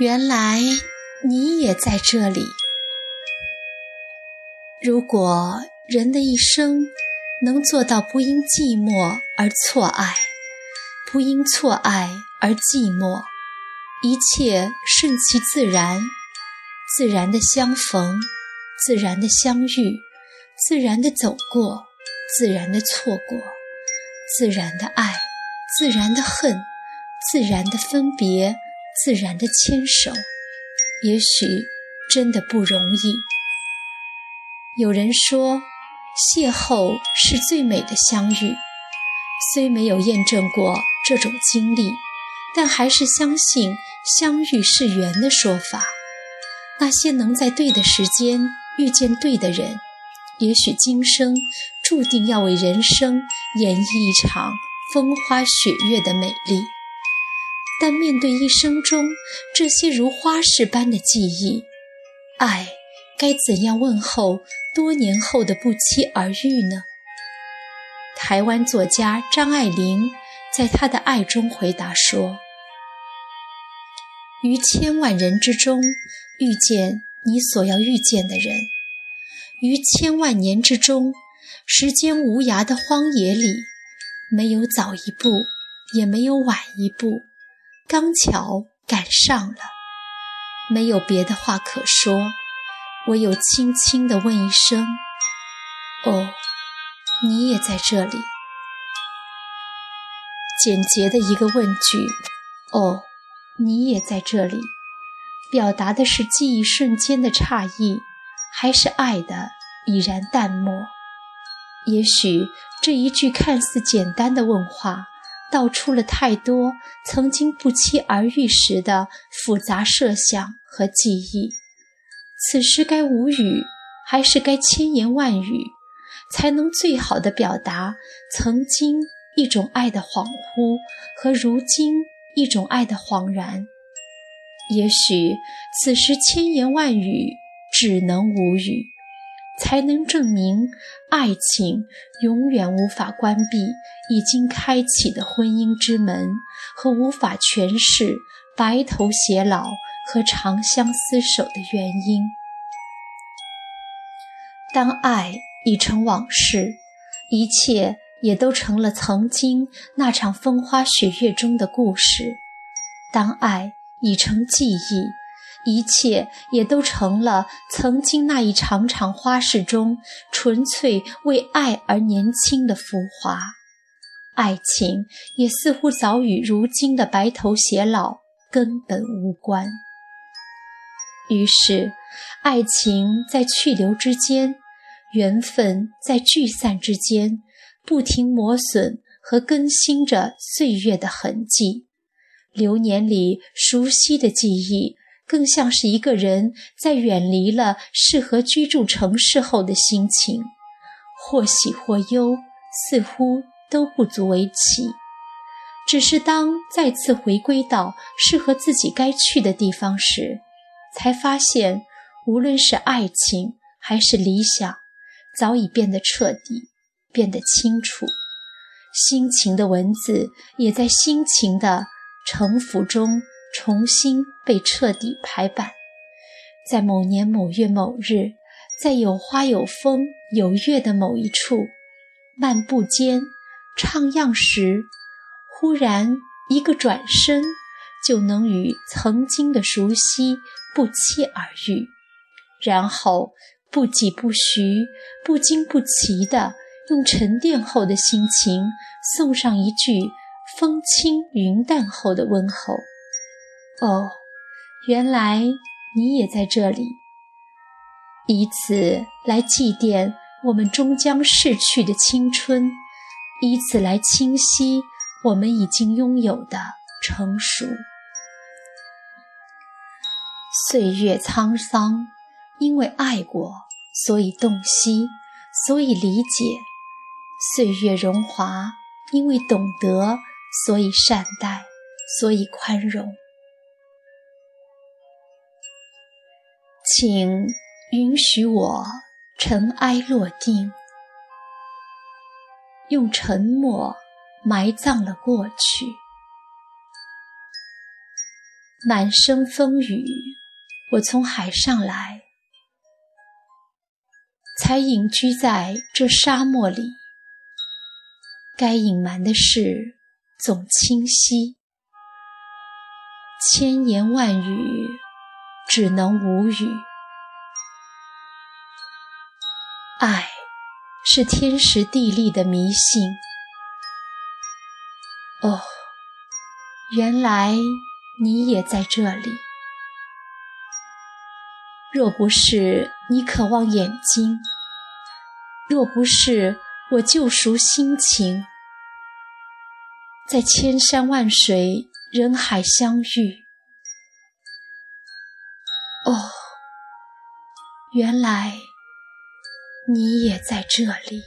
原来你也在这里。如果人的一生能做到不因寂寞而错爱，不因错爱而寂寞，一切顺其自然，自然的相逢，自然的相遇，自然的走过，自然的错过，自然的爱，自然的恨，自然的分别。自然的牵手，也许真的不容易。有人说，邂逅是最美的相遇。虽没有验证过这种经历，但还是相信相遇是缘的说法。那些能在对的时间遇见对的人，也许今生注定要为人生演绎一场风花雪月的美丽。但面对一生中这些如花似般的记忆，爱该怎样问候多年后的不期而遇呢？台湾作家张爱玲在她的爱中回答说：“于千万人之中遇见你所要遇见的人，于千万年之中，时间无涯的荒野里，没有早一步，也没有晚一步。”刚巧赶上了，没有别的话可说，唯有轻轻地问一声：“哦，你也在这里。”简洁的一个问句：“哦，你也在这里。”表达的是记忆瞬间的诧异，还是爱的已然淡漠？也许这一句看似简单的问话。道出了太多曾经不期而遇时的复杂设想和记忆。此时该无语，还是该千言万语，才能最好的表达曾经一种爱的恍惚和如今一种爱的恍然？也许此时千言万语只能无语。才能证明，爱情永远无法关闭已经开启的婚姻之门，和无法诠释白头偕老和长相厮守的原因。当爱已成往事，一切也都成了曾经那场风花雪月中的故事；当爱已成记忆，一切也都成了曾经那一场场花事中纯粹为爱而年轻的浮华，爱情也似乎早与如今的白头偕老根本无关。于是，爱情在去留之间，缘分在聚散之间，不停磨损和更新着岁月的痕迹，流年里熟悉的记忆。更像是一个人在远离了适合居住城市后的心情，或喜或忧，似乎都不足为奇。只是当再次回归到适合自己该去的地方时，才发现，无论是爱情还是理想，早已变得彻底，变得清楚。心情的文字也在心情的城府中。重新被彻底排版，在某年某月某日，在有花有风有月的某一处，漫步间，徜徉时，忽然一个转身，就能与曾经的熟悉不期而遇，然后不疾不徐、不惊不奇地用沉淀后的心情送上一句风轻云淡后的问候。哦，原来你也在这里，以此来祭奠我们终将逝去的青春，以此来清晰我们已经拥有的成熟。岁月沧桑，因为爱过，所以洞悉，所以理解；岁月荣华，因为懂得，所以善待，所以宽容。请允许我尘埃落定，用沉默埋葬了过去。满身风雨，我从海上来，才隐居在这沙漠里。该隐瞒的事总清晰，千言万语只能无语。爱是天时地利的迷信。哦，原来你也在这里。若不是你渴望眼睛，若不是我救赎心情，在千山万水人海相遇。原来。你也在这里。